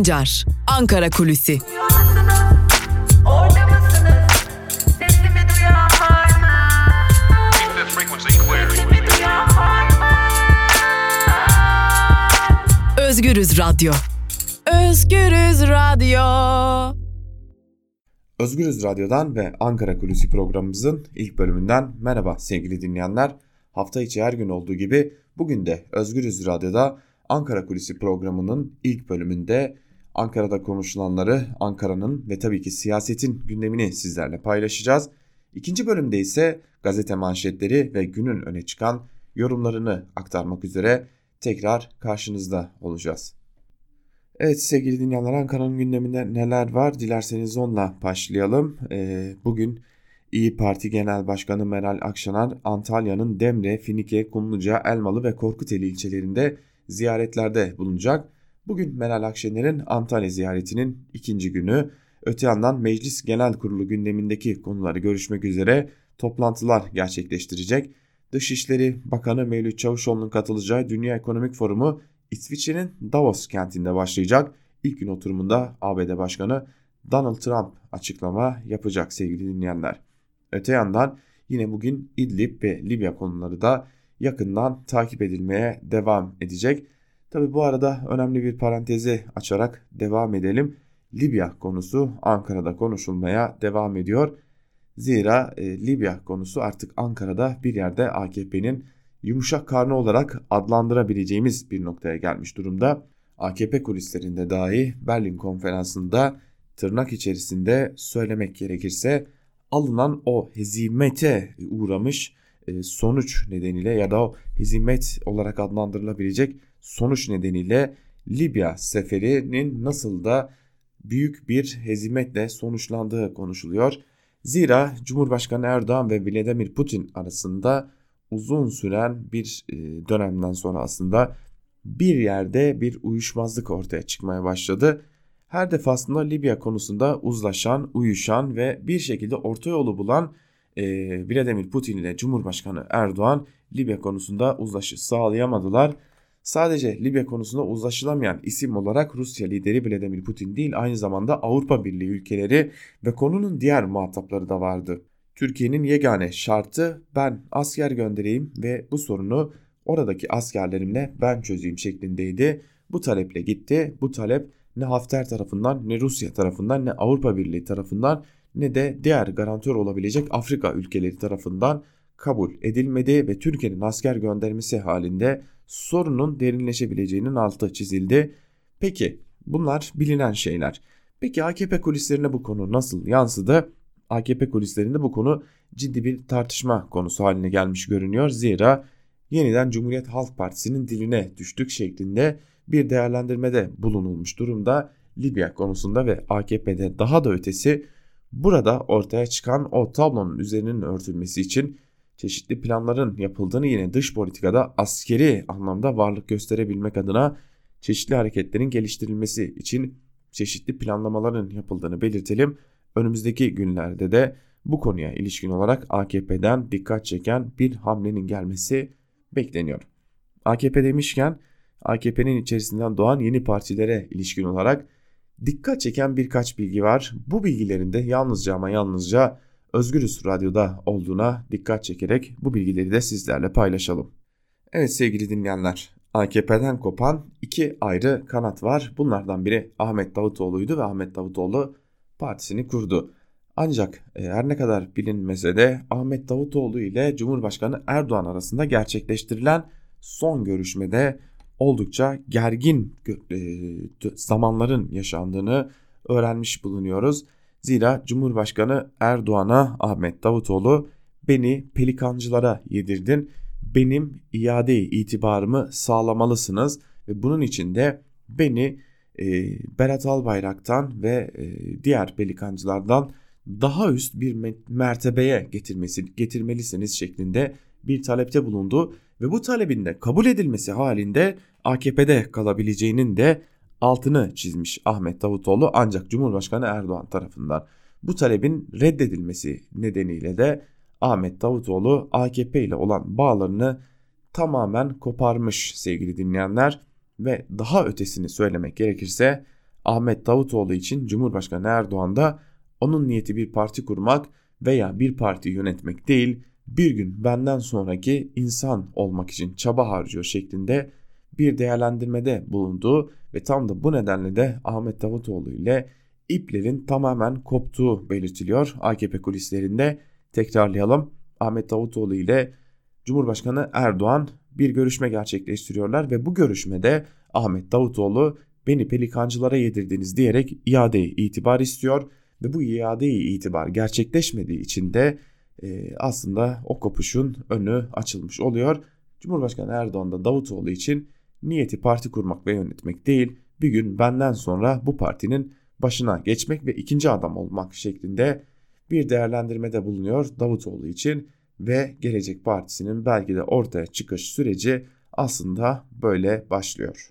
Sancar, Ankara Kulüsi. Özgürüz Radyo. Özgürüz Radyo. Özgürüz Radyo'dan ve Ankara Kulüsi programımızın ilk bölümünden merhaba sevgili dinleyenler. Hafta içi her gün olduğu gibi bugün de Özgürüz Radyo'da Ankara Kulisi programının ilk bölümünde Ankara'da konuşulanları, Ankara'nın ve tabii ki siyasetin gündemini sizlerle paylaşacağız. İkinci bölümde ise gazete manşetleri ve günün öne çıkan yorumlarını aktarmak üzere tekrar karşınızda olacağız. Evet sevgili dinleyenler Ankara'nın gündeminde neler var dilerseniz onunla başlayalım. Ee, bugün İyi Parti Genel Başkanı Meral Akşener Antalya'nın Demre, Finike, Kumluca, Elmalı ve Korkuteli ilçelerinde ziyaretlerde bulunacak. Bugün Meral Akşener'in Antalya ziyaretinin ikinci günü. Öte yandan Meclis Genel Kurulu gündemindeki konuları görüşmek üzere toplantılar gerçekleştirecek. Dışişleri Bakanı Mevlüt Çavuşoğlu'nun katılacağı Dünya Ekonomik Forumu İsviçre'nin Davos kentinde başlayacak. İlk gün oturumunda ABD Başkanı Donald Trump açıklama yapacak sevgili dinleyenler. Öte yandan yine bugün İdlib ve Libya konuları da yakından takip edilmeye devam edecek. Tabi bu arada önemli bir parantezi açarak devam edelim. Libya konusu Ankara'da konuşulmaya devam ediyor. Zira e, Libya konusu artık Ankara'da bir yerde AKP'nin yumuşak karnı olarak adlandırabileceğimiz bir noktaya gelmiş durumda. AKP kulislerinde dahi Berlin konferansında tırnak içerisinde söylemek gerekirse alınan o hezimete uğramış e, sonuç nedeniyle ya da o hezimet olarak adlandırılabilecek sonuç nedeniyle Libya seferinin nasıl da büyük bir hezimetle sonuçlandığı konuşuluyor. Zira Cumhurbaşkanı Erdoğan ve Vladimir Putin arasında uzun süren bir e, dönemden sonra aslında bir yerde bir uyuşmazlık ortaya çıkmaya başladı. Her defasında Libya konusunda uzlaşan, uyuşan ve bir şekilde orta yolu bulan e, Vladimir Putin ile Cumhurbaşkanı Erdoğan Libya konusunda uzlaşı sağlayamadılar. Sadece Libya konusunda uzlaşılamayan isim olarak Rusya lideri Vladimir Putin değil aynı zamanda Avrupa Birliği ülkeleri ve konunun diğer muhatapları da vardı. Türkiye'nin yegane şartı ben asker göndereyim ve bu sorunu oradaki askerlerimle ben çözeyim şeklindeydi. Bu taleple gitti. Bu talep ne Hafter tarafından ne Rusya tarafından ne Avrupa Birliği tarafından ne de diğer garantör olabilecek Afrika ülkeleri tarafından kabul edilmedi ve Türkiye'nin asker göndermesi halinde sorunun derinleşebileceğinin altı çizildi. Peki bunlar bilinen şeyler. Peki AKP kulislerine bu konu nasıl yansıdı? AKP kulislerinde bu konu ciddi bir tartışma konusu haline gelmiş görünüyor. Zira yeniden Cumhuriyet Halk Partisi'nin diline düştük şeklinde bir değerlendirmede bulunulmuş durumda. Libya konusunda ve AKP'de daha da ötesi burada ortaya çıkan o tablonun üzerinin örtülmesi için çeşitli planların yapıldığını yine dış politikada askeri anlamda varlık gösterebilmek adına çeşitli hareketlerin geliştirilmesi için çeşitli planlamaların yapıldığını belirtelim. Önümüzdeki günlerde de bu konuya ilişkin olarak AKP'den dikkat çeken bir hamlenin gelmesi bekleniyor. AKP demişken AKP'nin içerisinden doğan yeni partilere ilişkin olarak dikkat çeken birkaç bilgi var. Bu bilgilerin de yalnızca ama yalnızca Özgürüz Radyo'da olduğuna dikkat çekerek bu bilgileri de sizlerle paylaşalım. Evet sevgili dinleyenler, AKP'den kopan iki ayrı kanat var. Bunlardan biri Ahmet Davutoğlu'ydu ve Ahmet Davutoğlu partisini kurdu. Ancak e, her ne kadar bilinmese de Ahmet Davutoğlu ile Cumhurbaşkanı Erdoğan arasında gerçekleştirilen son görüşmede oldukça gergin e, zamanların yaşandığını öğrenmiş bulunuyoruz. Zira Cumhurbaşkanı Erdoğan'a Ahmet Davutoğlu beni pelikancılara yedirdin, benim iade itibarımı sağlamalısınız ve bunun için de beni e, Berat Albayrak'tan ve e, diğer pelikancılardan daha üst bir mertebeye getirmesi getirmelisiniz şeklinde bir talepte bulundu ve bu talebin de kabul edilmesi halinde AKP'de kalabileceğinin de altını çizmiş Ahmet Davutoğlu ancak Cumhurbaşkanı Erdoğan tarafından bu talebin reddedilmesi nedeniyle de Ahmet Davutoğlu AKP ile olan bağlarını tamamen koparmış sevgili dinleyenler. Ve daha ötesini söylemek gerekirse Ahmet Davutoğlu için Cumhurbaşkanı Erdoğan da onun niyeti bir parti kurmak veya bir parti yönetmek değil, bir gün benden sonraki insan olmak için çaba harcıyor şeklinde bir değerlendirmede bulunduğu ve tam da bu nedenle de Ahmet Davutoğlu ile iplerin tamamen koptuğu belirtiliyor. AKP kulislerinde tekrarlayalım. Ahmet Davutoğlu ile Cumhurbaşkanı Erdoğan bir görüşme gerçekleştiriyorlar ve bu görüşmede Ahmet Davutoğlu beni pelikancılara yedirdiniz diyerek iadeyi itibar istiyor ve bu iadeyi itibar gerçekleşmediği için de e, aslında o kopuşun önü açılmış oluyor. Cumhurbaşkanı Erdoğan da Davutoğlu için niyeti parti kurmak ve yönetmek değil bir gün benden sonra bu partinin başına geçmek ve ikinci adam olmak şeklinde bir değerlendirmede bulunuyor Davutoğlu için ve Gelecek Partisi'nin belki de ortaya çıkış süreci aslında böyle başlıyor.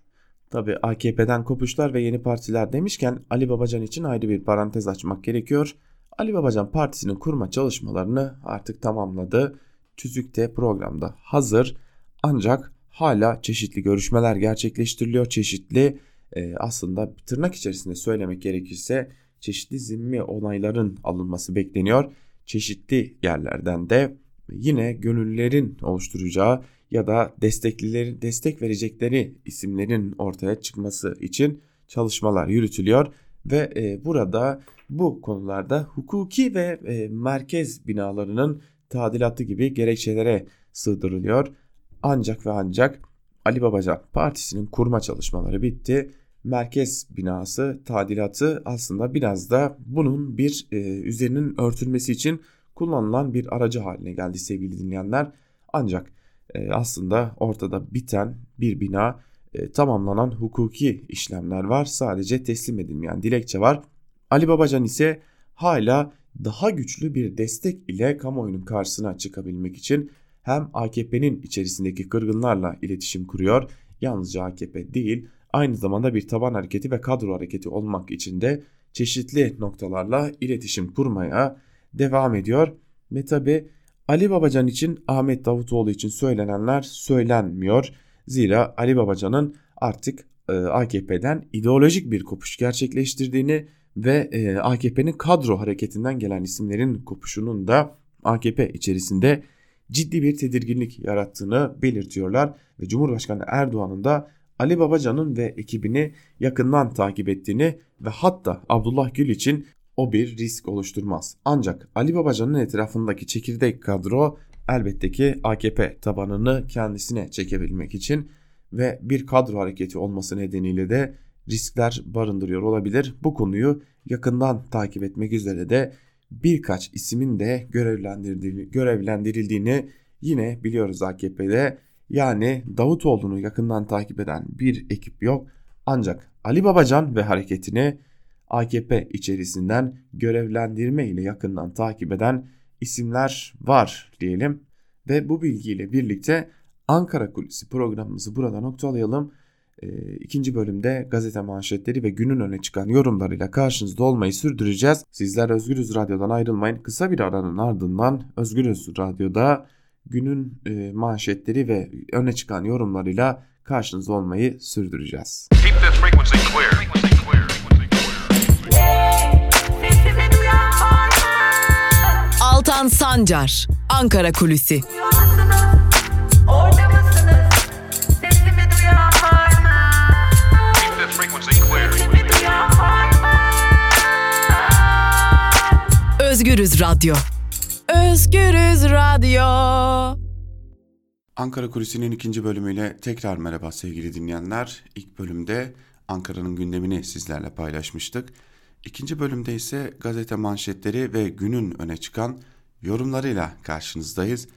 Tabi AKP'den kopuşlar ve yeni partiler demişken Ali Babacan için ayrı bir parantez açmak gerekiyor. Ali Babacan partisinin kurma çalışmalarını artık tamamladı. Tüzükte programda hazır ancak hala çeşitli görüşmeler gerçekleştiriliyor. Çeşitli e, aslında tırnak içerisinde söylemek gerekirse çeşitli zimmi onayların alınması bekleniyor. Çeşitli yerlerden de yine gönüllülerin oluşturacağı ya da desteklilerin destek verecekleri isimlerin ortaya çıkması için çalışmalar yürütülüyor ve e, burada bu konularda hukuki ve e, merkez binalarının tadilatı gibi gerekçelere sığdırılıyor. Ancak ve ancak Ali Babacan partisinin kurma çalışmaları bitti. Merkez binası tadilatı aslında biraz da bunun bir e, üzerinin örtülmesi için kullanılan bir aracı haline geldi sevgili dinleyenler. Ancak e, aslında ortada biten bir bina e, tamamlanan hukuki işlemler var. Sadece teslim edilmeyen dilekçe var. Ali Babacan ise hala daha güçlü bir destek ile kamuoyunun karşısına çıkabilmek için hem AKP'nin içerisindeki kırgınlarla iletişim kuruyor. Yalnızca AKP değil aynı zamanda bir taban hareketi ve kadro hareketi olmak için de çeşitli noktalarla iletişim kurmaya devam ediyor. Ve tabi Ali Babacan için Ahmet Davutoğlu için söylenenler söylenmiyor. Zira Ali Babacan'ın artık e, AKP'den ideolojik bir kopuş gerçekleştirdiğini ve e, AKP'nin kadro hareketinden gelen isimlerin kopuşunun da AKP içerisinde ciddi bir tedirginlik yarattığını belirtiyorlar ve Cumhurbaşkanı Erdoğan'ın da Ali Babacan'ın ve ekibini yakından takip ettiğini ve hatta Abdullah Gül için o bir risk oluşturmaz. Ancak Ali Babacan'ın etrafındaki çekirdek kadro elbette ki AKP tabanını kendisine çekebilmek için ve bir kadro hareketi olması nedeniyle de riskler barındırıyor olabilir. Bu konuyu yakından takip etmek üzere de birkaç isimin de görevlendirildiğini, görevlendirildiğini yine biliyoruz AKP'de. Yani Davutoğlu'nu yakından takip eden bir ekip yok. Ancak Ali Babacan ve hareketini AKP içerisinden görevlendirme ile yakından takip eden isimler var diyelim. Ve bu bilgiyle birlikte Ankara Kulisi programımızı burada noktalayalım. E, ikinci bölümde gazete manşetleri ve günün öne çıkan yorumlarıyla karşınızda olmayı sürdüreceğiz. Sizler Özgürüz Radyo'dan ayrılmayın. Kısa bir aranın ardından Özgürüz Radyo'da günün e, manşetleri ve öne çıkan yorumlarıyla karşınızda olmayı sürdüreceğiz. Altan Sancar, Ankara Kulüsi. Özgürüz Radyo. Özgürüz Radyo. Ankara Kulisi'nin ikinci bölümüyle tekrar merhaba sevgili dinleyenler. İlk bölümde Ankara'nın gündemini sizlerle paylaşmıştık. İkinci bölümde ise gazete manşetleri ve günün öne çıkan yorumlarıyla karşınızdayız.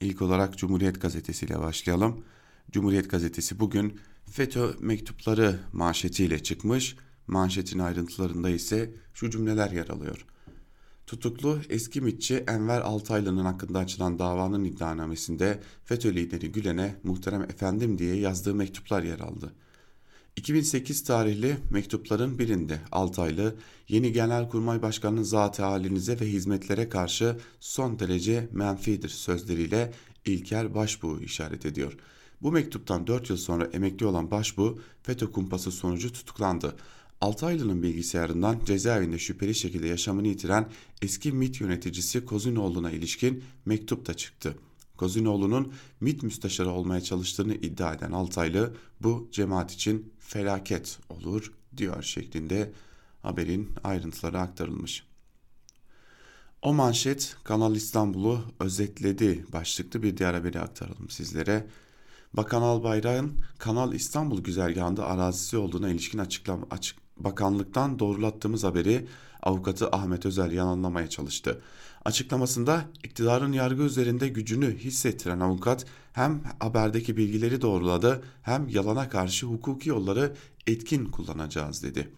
İlk olarak Cumhuriyet Gazetesi ile başlayalım. Cumhuriyet Gazetesi bugün FETÖ mektupları manşetiyle çıkmış. Manşetin ayrıntılarında ise şu cümleler yer alıyor. Tutuklu eski mitçi Enver Altaylı'nın hakkında açılan davanın iddianamesinde FETÖ lideri Gülen'e muhterem efendim diye yazdığı mektuplar yer aldı. 2008 tarihli mektupların birinde Altaylı, yeni Genelkurmay Başkanı'nın zat halinize ve hizmetlere karşı son derece menfidir sözleriyle İlker Başbuğ'u işaret ediyor. Bu mektuptan 4 yıl sonra emekli olan Başbuğ, FETÖ kumpası sonucu tutuklandı. Altaylı'nın bilgisayarından cezaevinde şüpheli şekilde yaşamını yitiren eski MIT yöneticisi Kozinoğlu'na ilişkin mektup da çıktı. Kozinoğlu'nun MIT müsteşarı olmaya çalıştığını iddia eden Altaylı bu cemaat için felaket olur diyor şeklinde haberin ayrıntıları aktarılmış. O manşet Kanal İstanbul'u özetledi başlıklı bir diğer haberi aktaralım sizlere. Bakan Albayrak'ın Kanal İstanbul güzergahında arazisi olduğuna ilişkin açıklama, açık, bakanlıktan doğrulattığımız haberi avukatı Ahmet Özel yalanlamaya çalıştı. Açıklamasında iktidarın yargı üzerinde gücünü hissettiren avukat hem haberdeki bilgileri doğruladı hem yalana karşı hukuki yolları etkin kullanacağız dedi.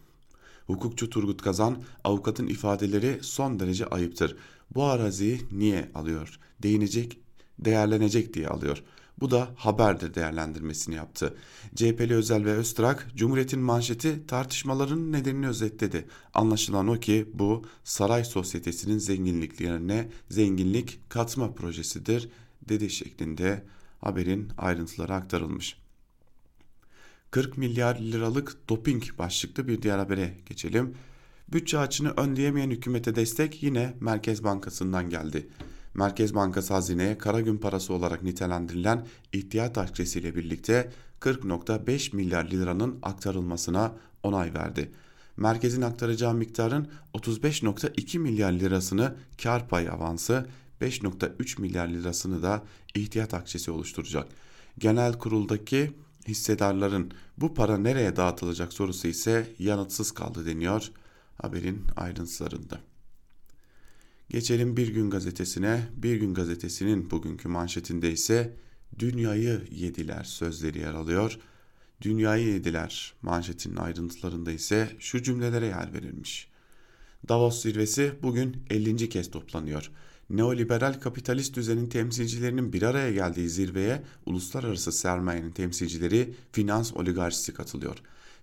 Hukukçu Turgut Kazan avukatın ifadeleri son derece ayıptır. Bu araziyi niye alıyor? Değinecek, değerlenecek diye alıyor. Bu da haberdir değerlendirmesini yaptı. CHP'li Özel ve Öztrak, Cumhuriyet'in manşeti tartışmaların nedenini özetledi. Anlaşılan o ki bu saray sosyetesinin zenginliklerine zenginlik katma projesidir dedi şeklinde haberin ayrıntıları aktarılmış. 40 milyar liralık doping başlıklı bir diğer habere geçelim. Bütçe açını önleyemeyen hükümete destek yine Merkez Bankası'ndan geldi. Merkez Bankası hazineye kara gün parası olarak nitelendirilen ihtiyat akçesiyle birlikte 40.5 milyar liranın aktarılmasına onay verdi. Merkezin aktaracağı miktarın 35.2 milyar lirasını kar pay avansı, 5.3 milyar lirasını da ihtiyat akçesi oluşturacak. Genel kuruldaki hissedarların bu para nereye dağıtılacak sorusu ise yanıtsız kaldı deniyor haberin ayrıntılarında. Geçelim Bir Gün Gazetesi'ne. Bir Gün Gazetesi'nin bugünkü manşetinde ise dünyayı yediler sözleri yer alıyor. Dünyayı yediler manşetinin ayrıntılarında ise şu cümlelere yer verilmiş. Davos zirvesi bugün 50. kez toplanıyor. Neoliberal kapitalist düzenin temsilcilerinin bir araya geldiği zirveye uluslararası sermayenin temsilcileri finans oligarşisi katılıyor.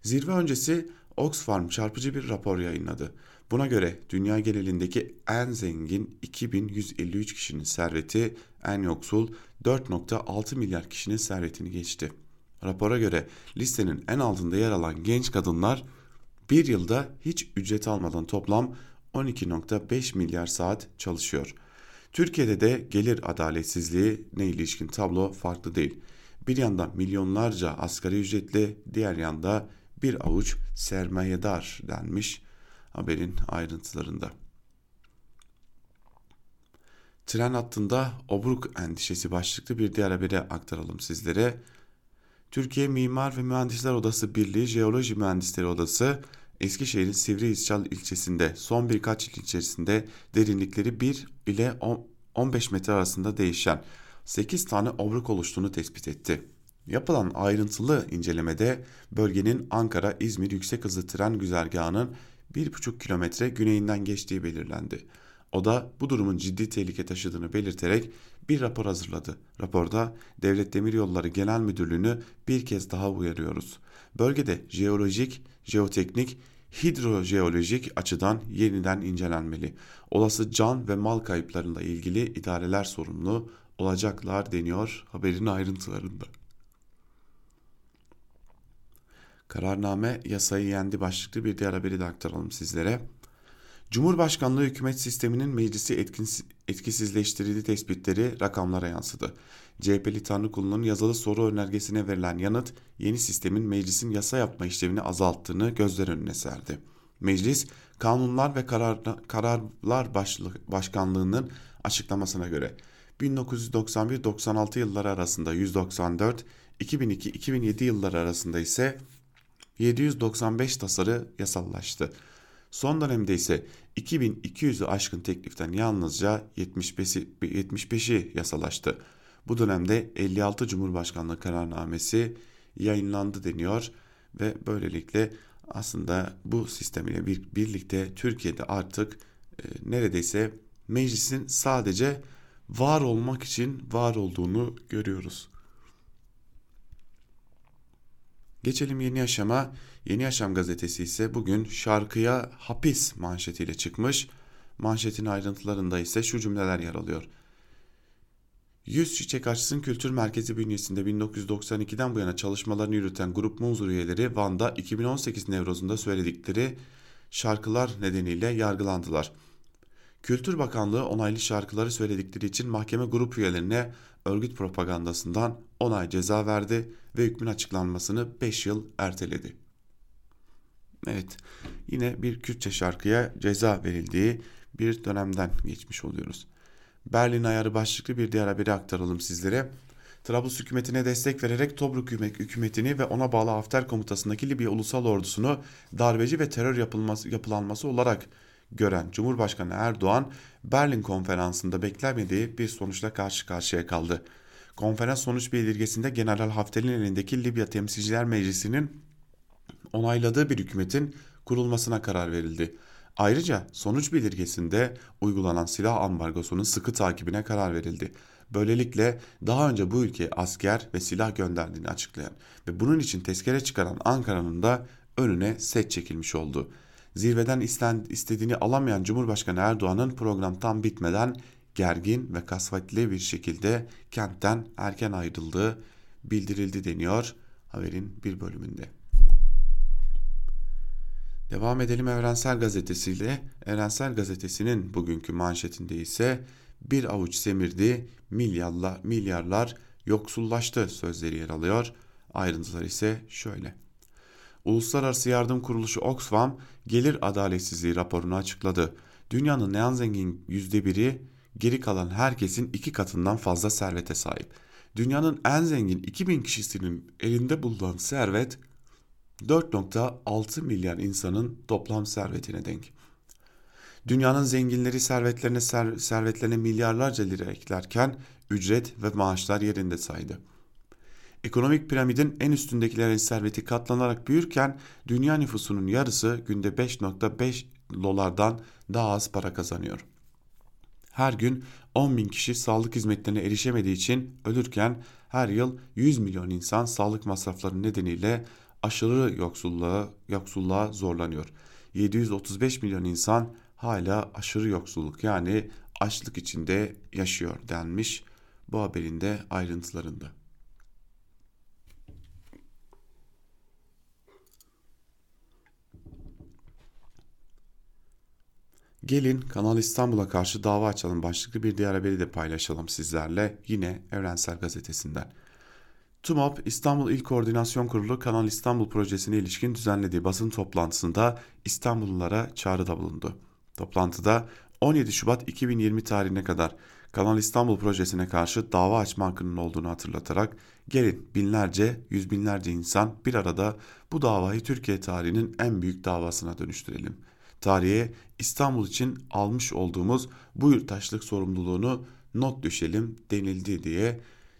Zirve öncesi Oxfam çarpıcı bir rapor yayınladı. Buna göre dünya genelindeki en zengin 2153 kişinin serveti en yoksul 4.6 milyar kişinin servetini geçti. Rapora göre listenin en altında yer alan genç kadınlar bir yılda hiç ücret almadan toplam 12.5 milyar saat çalışıyor. Türkiye'de de gelir adaletsizliği ne ilişkin tablo farklı değil. Bir yanda milyonlarca asgari ücretli, diğer yanda bir avuç sermayedar denmiş haberin ayrıntılarında. Tren hattında obruk endişesi başlıklı bir diğer haberi aktaralım sizlere. Türkiye Mimar ve Mühendisler Odası Birliği Jeoloji Mühendisleri Odası Eskişehir'in Sivri İsçal ilçesinde son birkaç yıl içerisinde derinlikleri 1 ile 15 metre arasında değişen 8 tane obruk oluştuğunu tespit etti. Yapılan ayrıntılı incelemede bölgenin Ankara-İzmir yüksek hızlı tren güzergahının 1,5 kilometre güneyinden geçtiği belirlendi. O da bu durumun ciddi tehlike taşıdığını belirterek bir rapor hazırladı. Raporda Devlet Demiryolları Genel Müdürlüğü'nü bir kez daha uyarıyoruz. Bölgede jeolojik, jeoteknik, hidrojeolojik açıdan yeniden incelenmeli. Olası can ve mal kayıplarında ilgili idareler sorumlu olacaklar deniyor haberin ayrıntılarında. Kararname yasayı yendi başlıklı bir diğer haberi de aktaralım sizlere. Cumhurbaşkanlığı hükümet sisteminin meclisi etkisizleştirildiği tespitleri rakamlara yansıdı. CHP'li Tanrıkulu'nun yazılı soru önergesine verilen yanıt yeni sistemin meclisin yasa yapma işlevini azalttığını gözler önüne serdi. Meclis Kanunlar ve Kararlar Başkanlığı'nın açıklamasına göre 1991-96 yılları arasında 194, 2002-2007 yılları arasında ise 795 tasarı yasallaştı. Son dönemde ise 2200'ü aşkın tekliften yalnızca 75'i 75'i yasalaştı. Bu dönemde 56 Cumhurbaşkanlığı kararnamesi yayınlandı deniyor ve böylelikle aslında bu sistem ile bir, birlikte Türkiye'de artık e, neredeyse meclisin sadece var olmak için var olduğunu görüyoruz. Geçelim Yeni Yaşam'a. Yeni Yaşam gazetesi ise bugün şarkıya hapis manşetiyle çıkmış. Manşetin ayrıntılarında ise şu cümleler yer alıyor. Yüz Çiçek Açsın Kültür Merkezi bünyesinde 1992'den bu yana çalışmalarını yürüten grup Munzur üyeleri Van'da 2018 Nevroz'unda söyledikleri şarkılar nedeniyle yargılandılar. Kültür Bakanlığı onaylı şarkıları söyledikleri için mahkeme grup üyelerine örgüt propagandasından onay ceza verdi ve hükmün açıklanmasını 5 yıl erteledi. Evet yine bir Kürtçe şarkıya ceza verildiği bir dönemden geçmiş oluyoruz. Berlin ayarı başlıklı bir diğer haberi aktaralım sizlere. Trablus hükümetine destek vererek Tobruk hükümetini ve ona bağlı Hafter komutasındaki Libya ulusal ordusunu darbeci ve terör yapılması, yapılanması olarak gören Cumhurbaşkanı Erdoğan Berlin konferansında beklemediği bir sonuçla karşı karşıya kaldı. Konferans sonuç bildirgesinde General Hafter'in elindeki Libya Temsilciler Meclisi'nin onayladığı bir hükümetin kurulmasına karar verildi. Ayrıca sonuç bildirgesinde uygulanan silah ambargosunun sıkı takibine karar verildi. Böylelikle daha önce bu ülkeye asker ve silah gönderdiğini açıklayan ve bunun için tezkere çıkaran Ankara'nın da önüne set çekilmiş oldu. Zirveden istediğini alamayan Cumhurbaşkanı Erdoğan'ın program tam bitmeden gergin ve kasvetli bir şekilde kentten erken ayrıldığı bildirildi deniyor haberin bir bölümünde. Devam edelim Evrensel Gazetesi ile. Evrensel Gazetesi'nin bugünkü manşetinde ise bir avuç semirdi, milyarlar, milyarlar yoksullaştı sözleri yer alıyor. Ayrıntılar ise şöyle. Uluslararası Yardım Kuruluşu Oxfam gelir adaletsizliği raporunu açıkladı. Dünyanın en zengin yüzde biri geri kalan herkesin iki katından fazla servete sahip. Dünyanın en zengin 2000 kişisinin elinde bulunan servet 4.6 milyar insanın toplam servetine denk. Dünyanın zenginleri servetlerine ser, servetlerine milyarlarca lira eklerken ücret ve maaşlar yerinde saydı. Ekonomik piramidin en üstündekilerin serveti katlanarak büyürken dünya nüfusunun yarısı günde 5.5 dolardan daha az para kazanıyor. Her gün 10 bin kişi sağlık hizmetlerine erişemediği için ölürken her yıl 100 milyon insan sağlık masrafları nedeniyle aşırı yoksulluğa, yoksulluğa zorlanıyor. 735 milyon insan hala aşırı yoksulluk yani açlık içinde yaşıyor denmiş bu haberin de ayrıntılarında. Gelin Kanal İstanbul'a karşı dava açalım başlıklı bir diğer haberi de paylaşalım sizlerle yine Evrensel Gazetesi'nden. TUMOP İstanbul İl Koordinasyon Kurulu Kanal İstanbul projesine ilişkin düzenlediği basın toplantısında İstanbullulara çağrıda bulundu. Toplantıda 17 Şubat 2020 tarihine kadar Kanal İstanbul projesine karşı dava açma hakkının olduğunu hatırlatarak gelin binlerce, yüz binlerce insan bir arada bu davayı Türkiye tarihinin en büyük davasına dönüştürelim. Tarihe İstanbul için almış olduğumuz bu yurttaşlık sorumluluğunu not düşelim denildi diye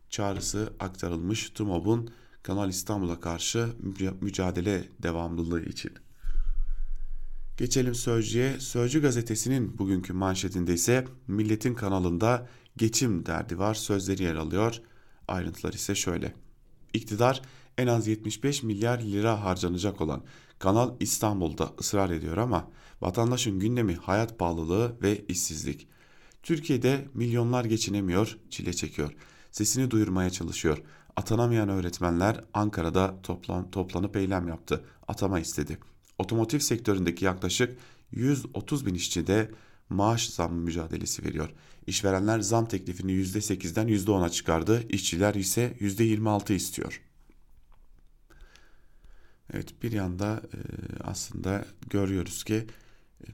çağrısı aktarılmış TUMOB'un Kanal İstanbul'a karşı mücadele devamlılığı için. Geçelim Sözcü'ye. Sözcü gazetesinin bugünkü manşetinde ise Milletin kanalında geçim derdi var sözleri yer alıyor. Ayrıntılar ise şöyle. İktidar en az 75 milyar lira harcanacak olan Kanal İstanbul'da ısrar ediyor ama vatandaşın gündemi hayat pahalılığı ve işsizlik. Türkiye'de milyonlar geçinemiyor, çile çekiyor sesini duyurmaya çalışıyor. Atanamayan öğretmenler Ankara'da toplan, toplanıp eylem yaptı. Atama istedi. Otomotiv sektöründeki yaklaşık 130 bin işçi de maaş zammı mücadelesi veriyor. İşverenler zam teklifini %8'den %10'a çıkardı. İşçiler ise %26 istiyor. Evet bir yanda e, aslında görüyoruz ki e,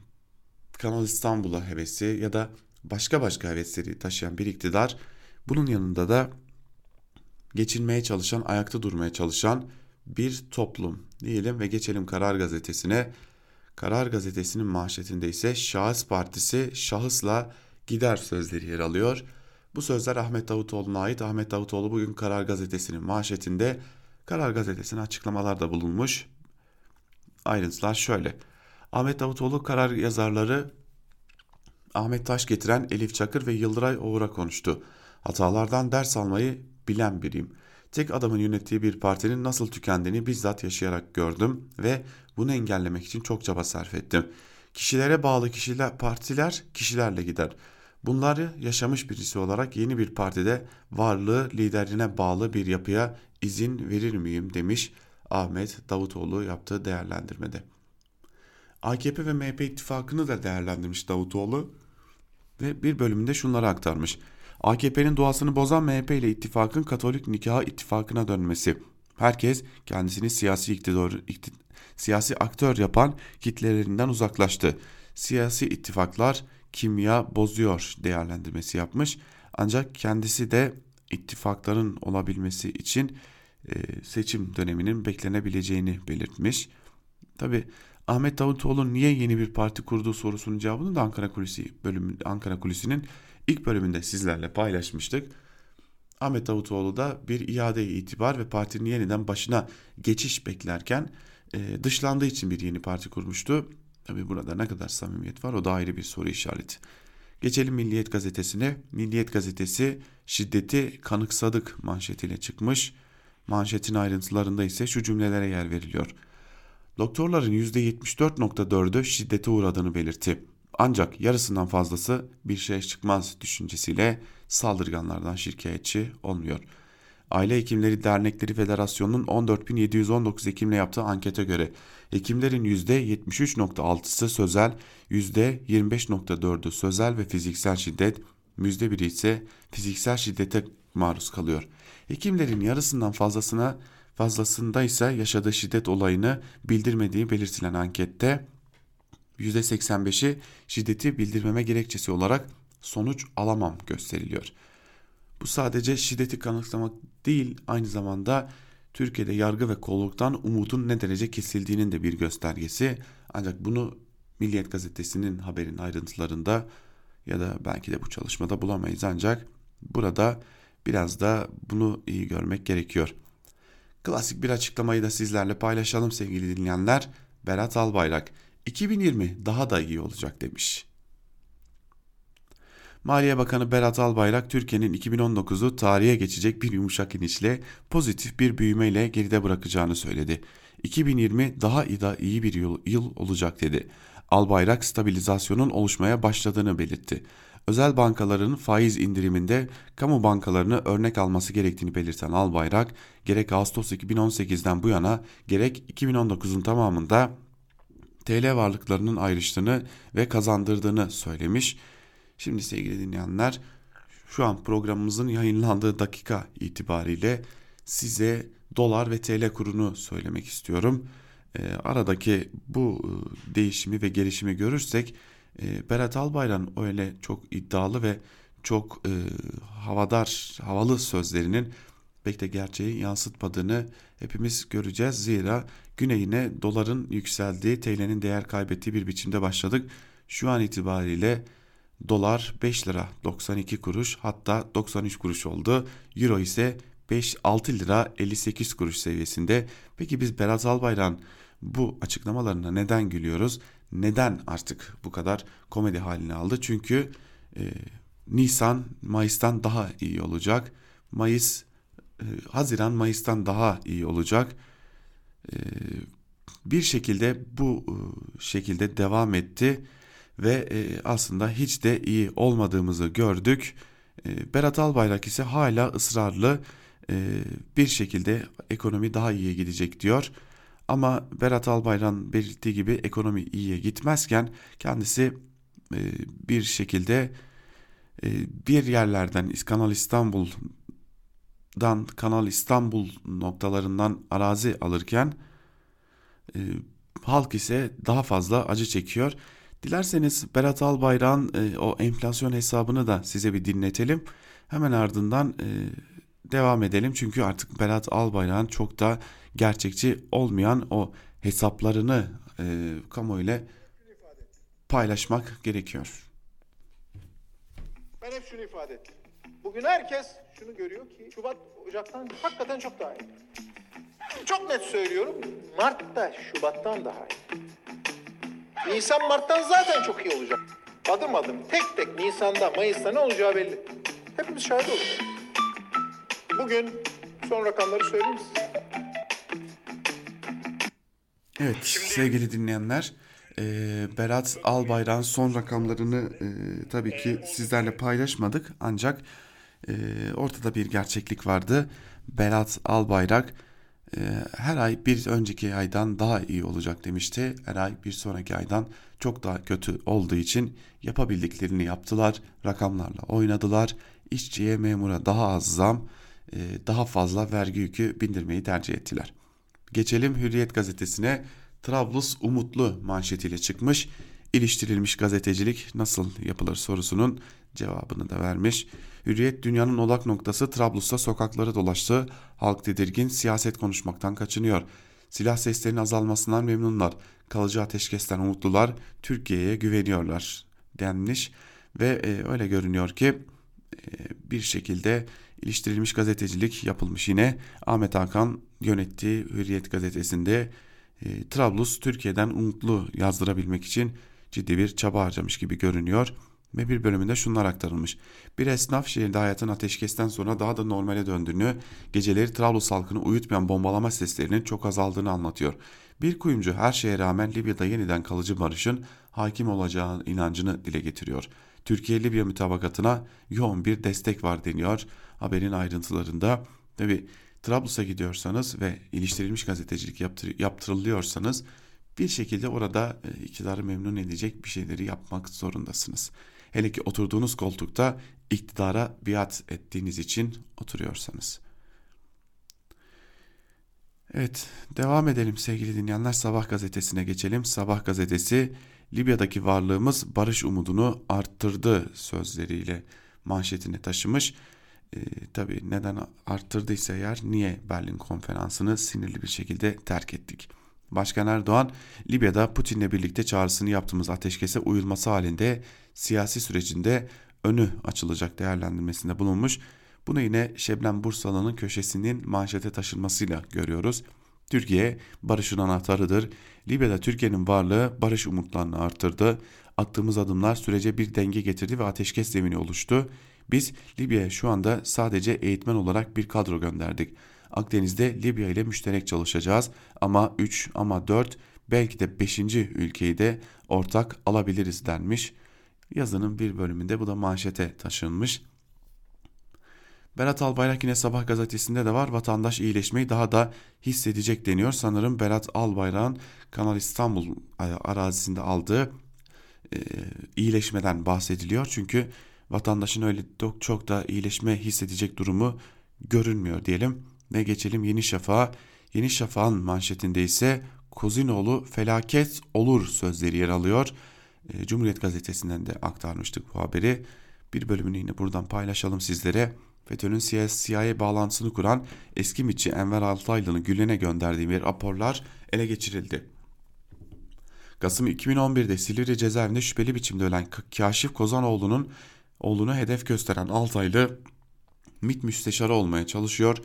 Kanal İstanbul'a hevesi ya da başka başka hevesleri taşıyan bir iktidar bunun yanında da geçinmeye çalışan, ayakta durmaya çalışan bir toplum diyelim ve geçelim Karar Gazetesi'ne. Karar Gazetesi'nin manşetinde ise Şahıs Partisi şahısla gider sözleri yer alıyor. Bu sözler Ahmet Davutoğlu'na ait. Ahmet Davutoğlu bugün Karar Gazetesi'nin manşetinde Karar Gazetesi'ne açıklamalarda bulunmuş. Ayrıntılar şöyle. Ahmet Davutoğlu karar yazarları Ahmet Taş getiren Elif Çakır ve Yıldıray Oğur'a konuştu. Hatalardan ders almayı bilen biriyim. Tek adamın yönettiği bir partinin nasıl tükendiğini bizzat yaşayarak gördüm ve bunu engellemek için çok çaba sarf ettim. Kişilere bağlı kişiler, partiler kişilerle gider. Bunları yaşamış birisi olarak yeni bir partide varlığı liderine bağlı bir yapıya izin verir miyim demiş Ahmet Davutoğlu yaptığı değerlendirmede. AKP ve MHP ittifakını da değerlendirmiş Davutoğlu ve bir bölümünde şunları aktarmış. AKP'nin doğasını bozan MHP ile ittifakın Katolik nikahı ittifakına dönmesi. Herkes kendisini siyasi iktidar, iktidar siyasi aktör yapan kitlelerinden uzaklaştı. Siyasi ittifaklar kimya bozuyor değerlendirmesi yapmış. Ancak kendisi de ittifakların olabilmesi için seçim döneminin beklenebileceğini belirtmiş. Tabi Ahmet Davutoğlu niye yeni bir parti kurduğu sorusunun cevabını da Ankara Kulisi bölümü Ankara Kulisi'nin ilk bölümünde sizlerle paylaşmıştık. Ahmet Davutoğlu da bir iade itibar ve partinin yeniden başına geçiş beklerken e, dışlandığı için bir yeni parti kurmuştu. Tabi burada ne kadar samimiyet var o da ayrı bir soru işareti. Geçelim Milliyet Gazetesi'ne. Milliyet Gazetesi şiddeti kanıksadık manşetiyle çıkmış. Manşetin ayrıntılarında ise şu cümlelere yer veriliyor. Doktorların %74.4'ü şiddete uğradığını belirtti. Ancak yarısından fazlası bir şey çıkmaz düşüncesiyle saldırganlardan şikayetçi olmuyor. Aile Hekimleri Dernekleri Federasyonu'nun 14.719 hekimle yaptığı ankete göre hekimlerin %73.6'sı sözel, %25.4'ü sözel ve fiziksel şiddet, %1'i ise fiziksel şiddete maruz kalıyor. Hekimlerin yarısından fazlasına fazlasında ise yaşadığı şiddet olayını bildirmediği belirtilen ankette %85'i şiddeti bildirmeme gerekçesi olarak sonuç alamam gösteriliyor. Bu sadece şiddeti kanıtlamak değil aynı zamanda Türkiye'de yargı ve kolluktan umudun ne derece kesildiğinin de bir göstergesi. Ancak bunu Milliyet Gazetesi'nin haberin ayrıntılarında ya da belki de bu çalışmada bulamayız ancak burada biraz da bunu iyi görmek gerekiyor. Klasik bir açıklamayı da sizlerle paylaşalım sevgili dinleyenler. Berat Albayrak 2020 daha da iyi olacak demiş. Maliye Bakanı Berat Albayrak Türkiye'nin 2019'u tarihe geçecek bir yumuşak inişle pozitif bir büyümeyle geride bırakacağını söyledi. 2020 daha iyi bir yıl, yıl olacak dedi. Albayrak stabilizasyonun oluşmaya başladığını belirtti. Özel bankaların faiz indiriminde kamu bankalarını örnek alması gerektiğini belirten Albayrak, gerek Ağustos 2018'den bu yana gerek 2019'un tamamında TL varlıklarının ayrıştığını ve kazandırdığını söylemiş. Şimdi sevgili dinleyenler şu an programımızın yayınlandığı dakika itibariyle size dolar ve TL kurunu söylemek istiyorum. E, aradaki bu e, değişimi ve gelişimi görürsek e, Berat Albayrak'ın öyle çok iddialı ve çok e, havadar, havalı sözlerinin pek de gerçeği yansıtmadığını hepimiz göreceğiz. Zira güneyine doların yükseldiği, TL'nin değer kaybettiği bir biçimde başladık. Şu an itibariyle dolar 5 lira 92 kuruş hatta 93 kuruş oldu. Euro ise 5-6 lira 58 kuruş seviyesinde. Peki biz Berat Albayrak'ın bu açıklamalarına neden gülüyoruz? Neden artık bu kadar komedi haline aldı? Çünkü e, Nisan Mayıs'tan daha iyi olacak. Mayıs e, Haziran Mayıs'tan daha iyi olacak. E, bir şekilde bu e, şekilde devam etti ve e, aslında hiç de iyi olmadığımızı gördük. E, Berat Albayrak ise hala ısrarlı e, bir şekilde ekonomi daha iyiye gidecek diyor. Ama Berat Albayrak'ın belirttiği gibi ekonomi iyiye gitmezken kendisi e, bir şekilde e, bir yerlerden Kanal İstanbul'dan Kanal İstanbul noktalarından arazi alırken e, halk ise daha fazla acı çekiyor. Dilerseniz Berat Albayrak'ın e, o enflasyon hesabını da size bir dinletelim. Hemen ardından e, devam edelim. Çünkü artık Berat Albayrak'ın çok da gerçekçi olmayan o hesaplarını e, kamuoyuyla paylaşmak gerekiyor. Ben hep şunu ifade ettim. Bugün herkes şunu görüyor ki Şubat Ocak'tan hakikaten çok daha iyi. Çok net söylüyorum. Mart'ta Şubat'tan daha iyi. Nisan Mart'tan zaten çok iyi olacak. Adım adım tek tek Nisan'da Mayıs'ta ne olacağı belli. Hepimiz şahit olacağız. Bugün son rakamları söyleyeyim size. Evet sevgili dinleyenler e, Berat Albayrak'ın son rakamlarını e, tabii ki sizlerle paylaşmadık ancak e, ortada bir gerçeklik vardı. Berat Albayrak e, her ay bir önceki aydan daha iyi olacak demişti. Her ay bir sonraki aydan çok daha kötü olduğu için yapabildiklerini yaptılar. Rakamlarla oynadılar. İşçiye memura daha az zam, e, daha fazla vergi yükü bindirmeyi tercih ettiler. Geçelim Hürriyet gazetesine. Trablus umutlu manşetiyle çıkmış. İliştirilmiş gazetecilik nasıl yapılır sorusunun cevabını da vermiş. Hürriyet dünyanın odak noktası Trablus'ta sokakları dolaştı. Halk tedirgin siyaset konuşmaktan kaçınıyor. Silah seslerinin azalmasından memnunlar. Kalıcı ateşkesten umutlular. Türkiye'ye güveniyorlar denmiş. Ve e, öyle görünüyor ki e, bir şekilde iliştirilmiş gazetecilik yapılmış yine. Ahmet Hakan yönettiği Hürriyet gazetesinde e, Trablus Türkiye'den umutlu yazdırabilmek için ciddi bir çaba harcamış gibi görünüyor ve bir bölümünde şunlar aktarılmış. Bir esnaf şehirde hayatın ateşkesten sonra daha da normale döndüğünü, geceleri Trablus halkını uyutmayan bombalama seslerinin çok azaldığını anlatıyor. Bir kuyumcu her şeye rağmen Libya'da yeniden kalıcı barışın hakim olacağı inancını dile getiriyor. Türkiye-Libya mütabakatına yoğun bir destek var deniyor haberin ayrıntılarında. Tabi Trablus'a gidiyorsanız ve iliştirilmiş gazetecilik yaptır, yaptırılıyorsanız bir şekilde orada e, iktidarı memnun edecek bir şeyleri yapmak zorundasınız. Hele ki oturduğunuz koltukta iktidara biat ettiğiniz için oturuyorsanız. Evet devam edelim sevgili dinleyenler Sabah gazetesine geçelim. Sabah gazetesi Libya'daki varlığımız barış umudunu arttırdı sözleriyle manşetini taşımış. E, tabii neden arttırdıysa eğer niye Berlin konferansını sinirli bir şekilde terk ettik? Başkan Erdoğan Libya'da Putin'le birlikte çağrısını yaptığımız ateşkese uyulması halinde siyasi sürecinde önü açılacak değerlendirmesinde bulunmuş. Bunu yine Şebnem Bursalı'nın köşesinin manşete taşınmasıyla görüyoruz. Türkiye barışın anahtarıdır. Libya'da Türkiye'nin varlığı barış umutlarını arttırdı. Attığımız adımlar sürece bir denge getirdi ve ateşkes zemini oluştu. Biz Libya'ya şu anda sadece eğitmen olarak bir kadro gönderdik. Akdeniz'de Libya ile müşterek çalışacağız ama 3 ama 4 belki de 5. ülkeyi de ortak alabiliriz denmiş. Yazının bir bölümünde bu da manşete taşınmış. Berat Albayrak yine Sabah gazetesinde de var. Vatandaş iyileşmeyi daha da hissedecek deniyor. Sanırım Berat Albayrak'ın Kanal İstanbul arazisinde aldığı e, iyileşmeden bahsediliyor. Çünkü vatandaşın öyle çok, çok da iyileşme hissedecek durumu görünmüyor diyelim. Ve geçelim Yeni Şafak'a. Yeni Şafak'ın manşetinde ise Kozinoğlu felaket olur sözleri yer alıyor. E, Cumhuriyet gazetesinden de aktarmıştık bu haberi. Bir bölümünü yine buradan paylaşalım sizlere. FETÖ'nün CIA bağlantısını kuran eski mitçi Enver Altaylı'nın Gülen'e gönderdiği bir raporlar ele geçirildi. Kasım 2011'de Silivri cezaevinde şüpheli biçimde ölen Kaşif Kozanoğlu'nun oğlunu hedef gösteren Altaylı MİT müsteşarı olmaya çalışıyor.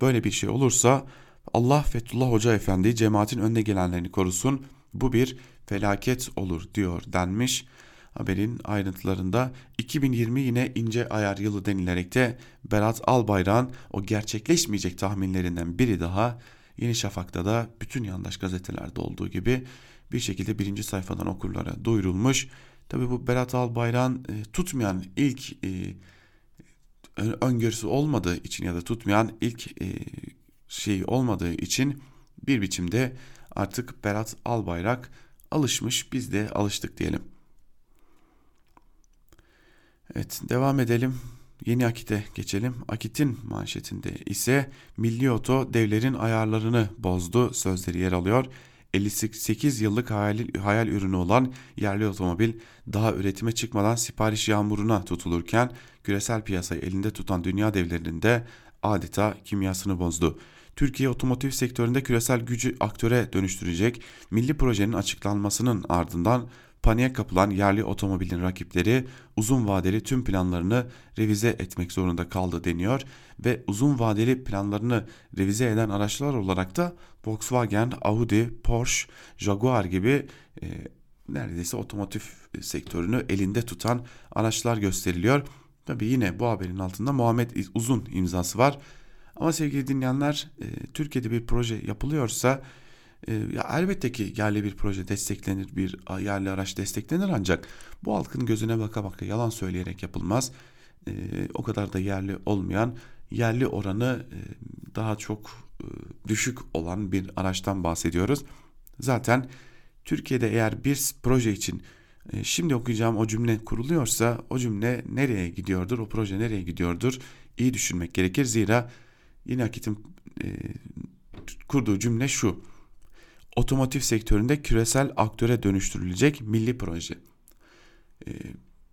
Böyle bir şey olursa Allah Fethullah Hoca Efendi cemaatin önde gelenlerini korusun. Bu bir felaket olur diyor denmiş. Haberin ayrıntılarında 2020 yine ince ayar yılı denilerek de Berat Albayrak'ın o gerçekleşmeyecek tahminlerinden biri daha Yeni Şafak'ta da bütün yandaş gazetelerde olduğu gibi bir şekilde birinci sayfadan okurlara duyurulmuş. Tabi bu Berat Albayrak'ın e, tutmayan ilk e, öngörüsü olmadığı için ya da tutmayan ilk e, şey olmadığı için bir biçimde artık Berat Albayrak alışmış biz de alıştık diyelim. Evet devam edelim. Yeni Akit'e geçelim. Akit'in manşetinde ise Milli Oto devlerin ayarlarını bozdu sözleri yer alıyor. 58 yıllık hayal, hayal ürünü olan yerli otomobil daha üretime çıkmadan sipariş yağmuruna tutulurken küresel piyasayı elinde tutan dünya devlerinin de adeta kimyasını bozdu. Türkiye otomotiv sektöründe küresel gücü aktöre dönüştürecek milli projenin açıklanmasının ardından paniğe kapılan yerli otomobilin rakipleri uzun vadeli tüm planlarını revize etmek zorunda kaldı deniyor ve uzun vadeli planlarını revize eden araçlar olarak da Volkswagen, Audi, Porsche, Jaguar gibi e, neredeyse otomotiv sektörünü elinde tutan araçlar gösteriliyor. Tabi yine bu haberin altında Muhammed Uzun imzası var. Ama sevgili dinleyenler e, Türkiye'de bir proje yapılıyorsa e, ya elbette ki yerli bir proje desteklenir, bir yerli araç desteklenir ancak bu halkın gözüne baka baka yalan söyleyerek yapılmaz. E, o kadar da yerli olmayan, yerli oranı e, daha çok e, düşük olan bir araçtan bahsediyoruz. Zaten Türkiye'de eğer bir proje için e, şimdi okuyacağım o cümle kuruluyorsa o cümle nereye gidiyordur, o proje nereye gidiyordur iyi düşünmek gerekir. Zira yine Akit'in kurduğu cümle şu. Otomotiv sektöründe küresel aktöre dönüştürülecek milli proje. E,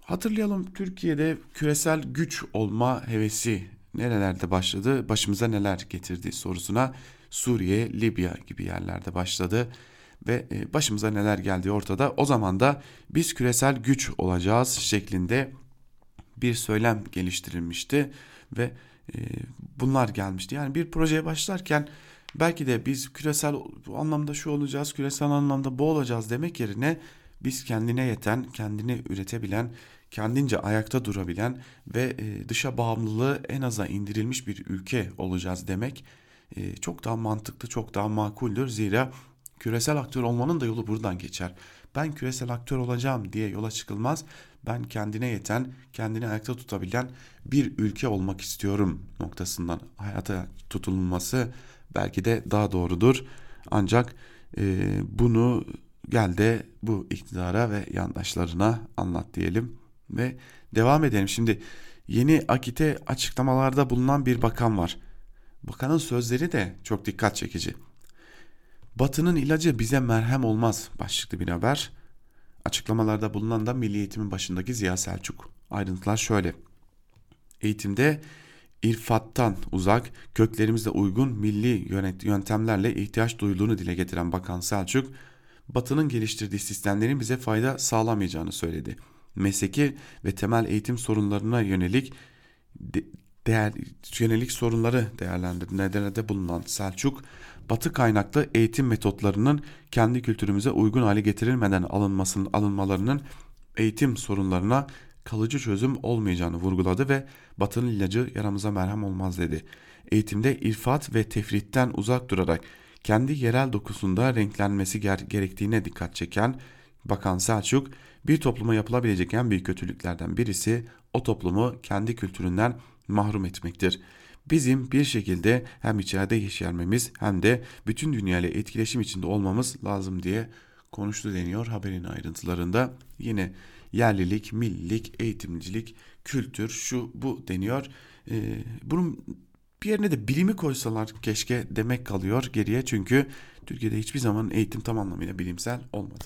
hatırlayalım Türkiye'de küresel güç olma hevesi nerelerde başladı, başımıza neler getirdi sorusuna Suriye, Libya gibi yerlerde başladı ve e, başımıza neler geldi ortada. O zaman da biz küresel güç olacağız şeklinde bir söylem geliştirilmişti ve e, bunlar gelmişti. Yani bir projeye başlarken belki de biz küresel anlamda şu olacağız, küresel anlamda bu olacağız demek yerine biz kendine yeten, kendini üretebilen, kendince ayakta durabilen ve e, dışa bağımlılığı en aza indirilmiş bir ülke olacağız demek çok daha mantıklı, çok daha makuldür. Zira küresel aktör olmanın da yolu buradan geçer. Ben küresel aktör olacağım diye yola çıkılmaz. Ben kendine yeten, kendini ayakta tutabilen bir ülke olmak istiyorum noktasından hayata tutulması belki de daha doğrudur. Ancak e, bunu gel de bu iktidara ve yandaşlarına anlat diyelim ve devam edelim. Şimdi yeni akite açıklamalarda bulunan bir bakan var. Bakanın sözleri de çok dikkat çekici. Batı'nın ilacı bize merhem olmaz başlıklı bir haber. Açıklamalarda bulunan da Milli Eğitim'in başındaki Ziya Selçuk. Ayrıntılar şöyle. Eğitimde irfattan uzak, köklerimizde uygun milli yöntemlerle ihtiyaç duyulduğunu dile getiren Bakan Selçuk, Batı'nın geliştirdiği sistemlerin bize fayda sağlamayacağını söyledi. Mesleki ve temel eğitim sorunlarına yönelik de, değer, yönelik sorunları değerlendirmelerde bulunan Selçuk, Batı kaynaklı eğitim metotlarının kendi kültürümüze uygun hale getirilmeden alınmasının alınmalarının eğitim sorunlarına kalıcı çözüm olmayacağını vurguladı ve Batı'nın ilacı yaramıza merhem olmaz dedi. Eğitimde irfat ve tefritten uzak durarak kendi yerel dokusunda renklenmesi gerektiğine dikkat çeken Bakan Selçuk, bir topluma yapılabilecek en büyük kötülüklerden birisi o toplumu kendi kültüründen mahrum etmektir. Bizim bir şekilde hem içeride yeşermemiz hem de bütün dünyayla etkileşim içinde olmamız lazım diye konuştu deniyor haberin ayrıntılarında. Yine yerlilik, millilik, eğitimcilik, kültür şu bu deniyor. Ee, bunun bir yerine de bilimi koysalar keşke demek kalıyor geriye çünkü Türkiye'de hiçbir zaman eğitim tam anlamıyla bilimsel olmadı.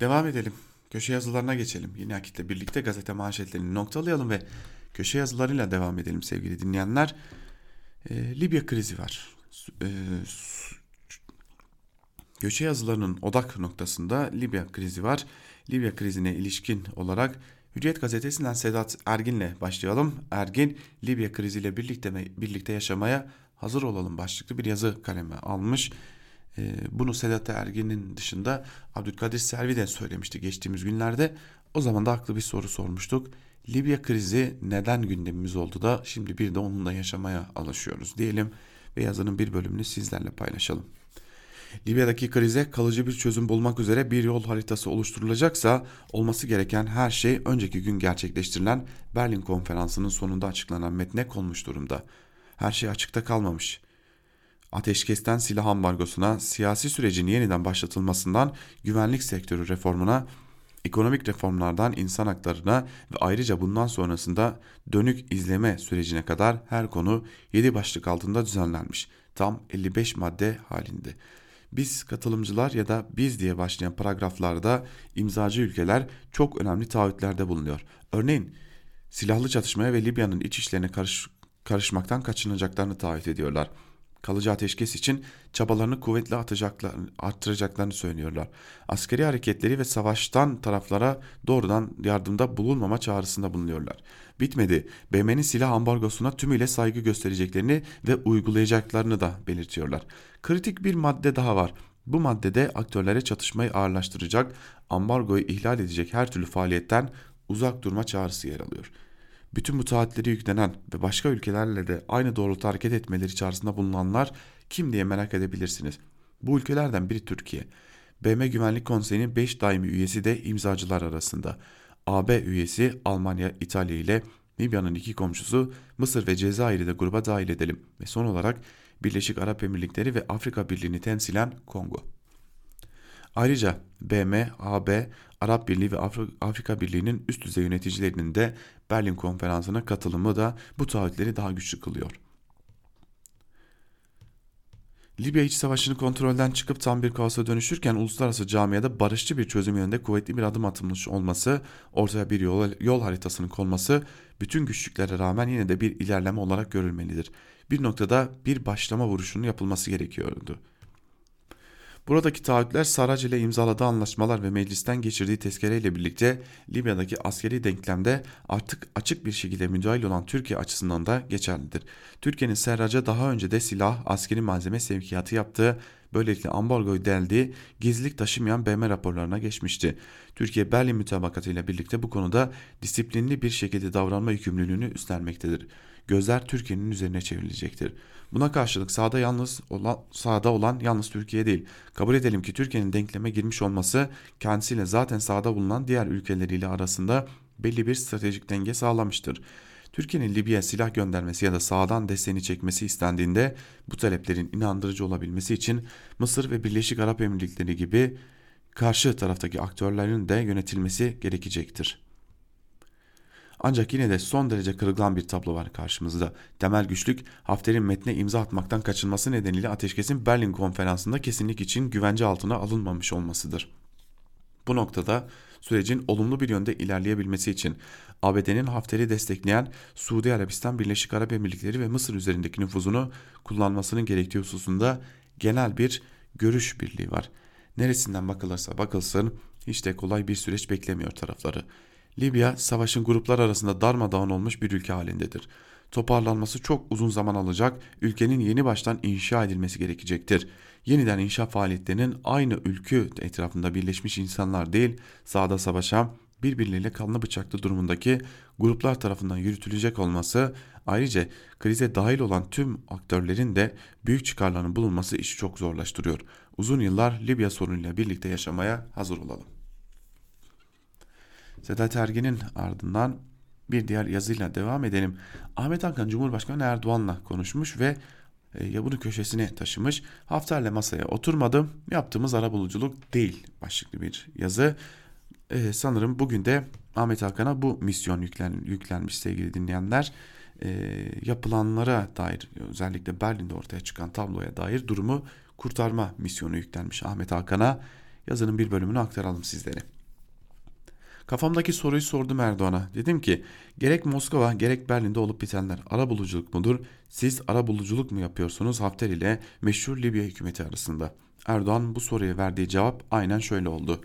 Devam edelim. Köşe yazılarına geçelim. Yine Akit'le birlikte gazete manşetlerini noktalayalım ve köşe yazılarıyla devam edelim sevgili dinleyenler. E, Libya krizi var. E, köşe yazılarının odak noktasında Libya krizi var. Libya krizine ilişkin olarak Hürriyet gazetesinden Sedat Ergin'le başlayalım. Ergin Libya kriziyle birlikte birlikte yaşamaya hazır olalım başlıklı bir yazı kaleme almış. Ee, bunu Sedat Ergin'in dışında Abdülkadir Selvi de söylemişti geçtiğimiz günlerde. O zaman da haklı bir soru sormuştuk. Libya krizi neden gündemimiz oldu da şimdi bir de onunla yaşamaya alışıyoruz diyelim ve yazının bir bölümünü sizlerle paylaşalım. Libya'daki krize kalıcı bir çözüm bulmak üzere bir yol haritası oluşturulacaksa olması gereken her şey önceki gün gerçekleştirilen Berlin konferansının sonunda açıklanan metne konmuş durumda. Her şey açıkta kalmamış ateşkesten silah ambargosuna, siyasi sürecin yeniden başlatılmasından güvenlik sektörü reformuna, ekonomik reformlardan insan haklarına ve ayrıca bundan sonrasında dönük izleme sürecine kadar her konu 7 başlık altında düzenlenmiş. Tam 55 madde halinde. Biz katılımcılar ya da biz diye başlayan paragraflarda imzacı ülkeler çok önemli taahhütlerde bulunuyor. Örneğin silahlı çatışmaya ve Libya'nın iç işlerine karış, karışmaktan kaçınacaklarını taahhüt ediyorlar kalıcı ateşkes için çabalarını kuvvetli arttıracaklarını söylüyorlar. Askeri hareketleri ve savaştan taraflara doğrudan yardımda bulunmama çağrısında bulunuyorlar. Bitmedi. BM'nin silah ambargosuna tümüyle saygı göstereceklerini ve uygulayacaklarını da belirtiyorlar. Kritik bir madde daha var. Bu maddede aktörlere çatışmayı ağırlaştıracak, ambargoyu ihlal edecek her türlü faaliyetten uzak durma çağrısı yer alıyor.'' Bütün bu taahhütleri yüklenen ve başka ülkelerle de aynı doğrultuda hareket etmeleri çağrısında bulunanlar kim diye merak edebilirsiniz. Bu ülkelerden biri Türkiye. BM Güvenlik Konseyi'nin 5 daimi üyesi de imzacılar arasında. AB üyesi Almanya, İtalya ile Libya'nın iki komşusu Mısır ve Cezayir'i de gruba dahil edelim ve son olarak Birleşik Arap Emirlikleri ve Afrika Birliği'ni temsilen Kongo. Ayrıca BM, AB, Arap Birliği ve Afrika Birliği'nin üst düzey yöneticilerinin de Berlin konferansına katılımı da bu taahhütleri daha güçlü kılıyor. Libya iç savaşını kontrolden çıkıp tam bir kaosa dönüşürken uluslararası camiada barışçı bir çözüm yönünde kuvvetli bir adım atılmış olması, ortaya bir yol, yol haritasının konması bütün güçlüklere rağmen yine de bir ilerleme olarak görülmelidir. Bir noktada bir başlama vuruşunun yapılması gerekiyordu. Buradaki taahhütler Sarac ile imzaladığı anlaşmalar ve meclisten geçirdiği tezkereyle birlikte Libya'daki askeri denklemde artık açık bir şekilde müdahil olan Türkiye açısından da geçerlidir. Türkiye'nin Serrac'a daha önce de silah, askeri malzeme sevkiyatı yaptığı, böylelikle ambargoyu deldiği, gizlilik taşımayan BM raporlarına geçmişti. Türkiye Berlin mütabakatı ile birlikte bu konuda disiplinli bir şekilde davranma yükümlülüğünü üstlenmektedir. Gözler Türkiye'nin üzerine çevrilecektir. Buna karşılık sahada yalnız olan, sahada olan yalnız Türkiye değil. Kabul edelim ki Türkiye'nin denkleme girmiş olması kendisiyle zaten sahada bulunan diğer ülkeleriyle arasında belli bir stratejik denge sağlamıştır. Türkiye'nin Libya'ya silah göndermesi ya da sağdan desteğini çekmesi istendiğinde bu taleplerin inandırıcı olabilmesi için Mısır ve Birleşik Arap Emirlikleri gibi karşı taraftaki aktörlerin de yönetilmesi gerekecektir. Ancak yine de son derece kırılgan bir tablo var karşımızda. Temel güçlük Hafter'in metne imza atmaktan kaçınması nedeniyle ateşkesin Berlin konferansında kesinlik için güvence altına alınmamış olmasıdır. Bu noktada sürecin olumlu bir yönde ilerleyebilmesi için ABD'nin Hafter'i destekleyen Suudi Arabistan, Birleşik Arap Emirlikleri ve Mısır üzerindeki nüfuzunu kullanmasının gerektiği hususunda genel bir görüş birliği var. Neresinden bakılırsa bakılsın hiç de kolay bir süreç beklemiyor tarafları. Libya savaşın gruplar arasında darmadağın olmuş bir ülke halindedir. Toparlanması çok uzun zaman alacak, ülkenin yeni baştan inşa edilmesi gerekecektir. Yeniden inşa faaliyetlerinin aynı ülke etrafında birleşmiş insanlar değil, sahada savaşan, birbirleriyle kanlı bıçaklı durumundaki gruplar tarafından yürütülecek olması, ayrıca krize dahil olan tüm aktörlerin de büyük çıkarlarının bulunması işi çok zorlaştırıyor. Uzun yıllar Libya sorunuyla birlikte yaşamaya hazır olalım. Sedat Ergen'in ardından bir diğer yazıyla devam edelim. Ahmet Hakan Cumhurbaşkanı Erdoğan'la konuşmuş ve e, ya bunu köşesine taşımış. Hafterle masaya oturmadım. Yaptığımız arabuluculuk değil başlıklı bir yazı. Ee, sanırım bugün de Ahmet Hakan'a bu misyon yüklen, yüklenmiş sevgili dinleyenler. Ee, yapılanlara dair özellikle Berlin'de ortaya çıkan tabloya dair durumu kurtarma misyonu yüklenmiş Ahmet Hakan'a. Yazının bir bölümünü aktaralım sizlere. Kafamdaki soruyu sordum Erdoğan'a. Dedim ki gerek Moskova gerek Berlin'de olup bitenler ara buluculuk mudur? Siz ara buluculuk mu yapıyorsunuz Hafter ile meşhur Libya hükümeti arasında? Erdoğan bu soruya verdiği cevap aynen şöyle oldu.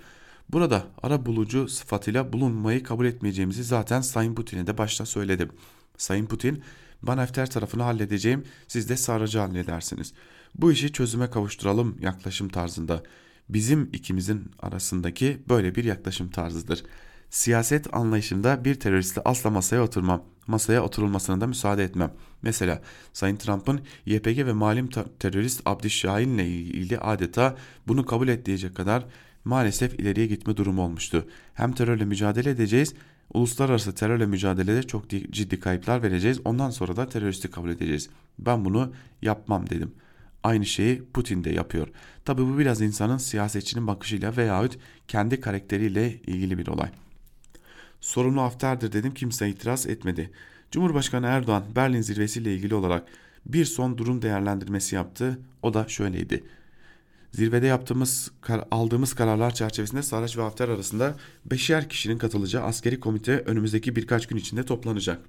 Burada ara bulucu sıfatıyla bulunmayı kabul etmeyeceğimizi zaten Sayın Putin'e de başta söyledim. Sayın Putin ben Hafter tarafını halledeceğim siz de Sarrac'ı halledersiniz. Bu işi çözüme kavuşturalım yaklaşım tarzında. Bizim ikimizin arasındaki böyle bir yaklaşım tarzıdır siyaset anlayışında bir teröristi asla masaya oturmam. Masaya oturulmasına da müsaade etmem. Mesela Sayın Trump'ın YPG ve malum terörist Abdi Şahin ile ilgili adeta bunu kabul et diyecek kadar maalesef ileriye gitme durumu olmuştu. Hem terörle mücadele edeceğiz, uluslararası terörle mücadelede çok ciddi kayıplar vereceğiz. Ondan sonra da teröristi kabul edeceğiz. Ben bunu yapmam dedim. Aynı şeyi Putin de yapıyor. Tabi bu biraz insanın siyasetçinin bakışıyla veyahut kendi karakteriyle ilgili bir olay. Sorumlu Hafter'dir dedim kimse itiraz etmedi. Cumhurbaşkanı Erdoğan Berlin zirvesiyle ilgili olarak bir son durum değerlendirmesi yaptı. O da şöyleydi. Zirvede yaptığımız, aldığımız kararlar çerçevesinde Saraç ve Hafter arasında beşer kişinin katılacağı askeri komite önümüzdeki birkaç gün içinde toplanacak.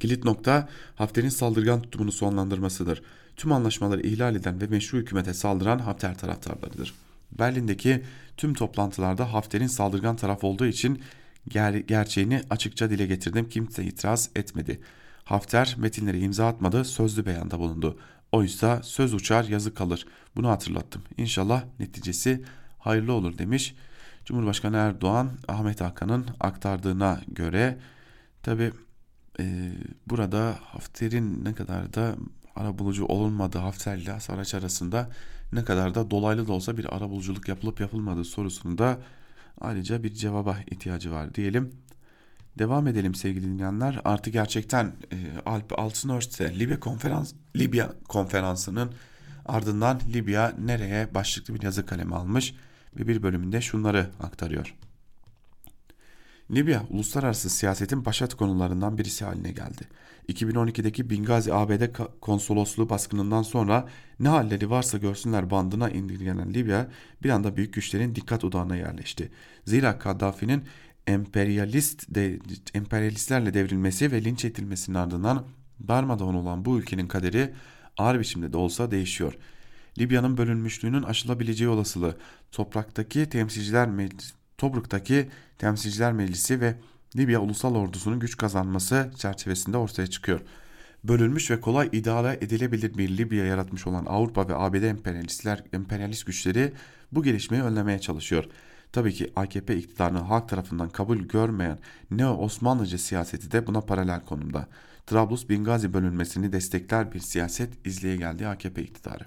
Kilit nokta Hafter'in saldırgan tutumunu sonlandırmasıdır. Tüm anlaşmaları ihlal eden ve meşru hükümete saldıran Hafter taraftarlarıdır. Berlin'deki tüm toplantılarda Hafter'in saldırgan taraf olduğu için ger gerçeğini açıkça dile getirdim. Kimse itiraz etmedi. Hafter metinleri imza atmadı, sözlü beyanda bulundu. Oysa söz uçar yazı kalır. Bunu hatırlattım. İnşallah neticesi hayırlı olur demiş. Cumhurbaşkanı Erdoğan Ahmet Hakan'ın aktardığına göre tabi e, burada Hafter'in ne kadar da arabulucu olunmadığı Hafter ile Saraç arasında ne kadar da dolaylı da olsa bir arabuluculuk yapılıp yapılmadığı sorusunda ayrıca bir cevaba ihtiyacı var diyelim. Devam edelim sevgili dinleyenler. Artı gerçekten e, Alp Altınört'te Libya konferans Libya konferansının ardından Libya nereye başlıklı bir yazı kalemi almış ve bir bölümünde şunları aktarıyor. Libya uluslararası siyasetin başat konularından birisi haline geldi. 2012'deki Bingazi ABD konsolosluğu baskınından sonra ne halleri varsa görsünler bandına indirgenen Libya bir anda büyük güçlerin dikkat odağına yerleşti. Zira Kaddafi'nin emperyalist de, emperyalistlerle devrilmesi ve linç edilmesinin ardından darmadağın olan bu ülkenin kaderi ağır biçimde de olsa değişiyor. Libya'nın bölünmüşlüğünün aşılabileceği olasılığı topraktaki temsilciler Tobruk'taki Temsilciler Meclisi ve Libya Ulusal Ordusu'nun güç kazanması çerçevesinde ortaya çıkıyor. Bölünmüş ve kolay idare edilebilir bir Libya yaratmış olan Avrupa ve ABD emperyalistler, emperyalist güçleri bu gelişmeyi önlemeye çalışıyor. Tabii ki AKP iktidarını halk tarafından kabul görmeyen Neo-Osmanlıcı siyaseti de buna paralel konumda. Trablus-Bingazi bölünmesini destekler bir siyaset izleye geldi AKP iktidarı.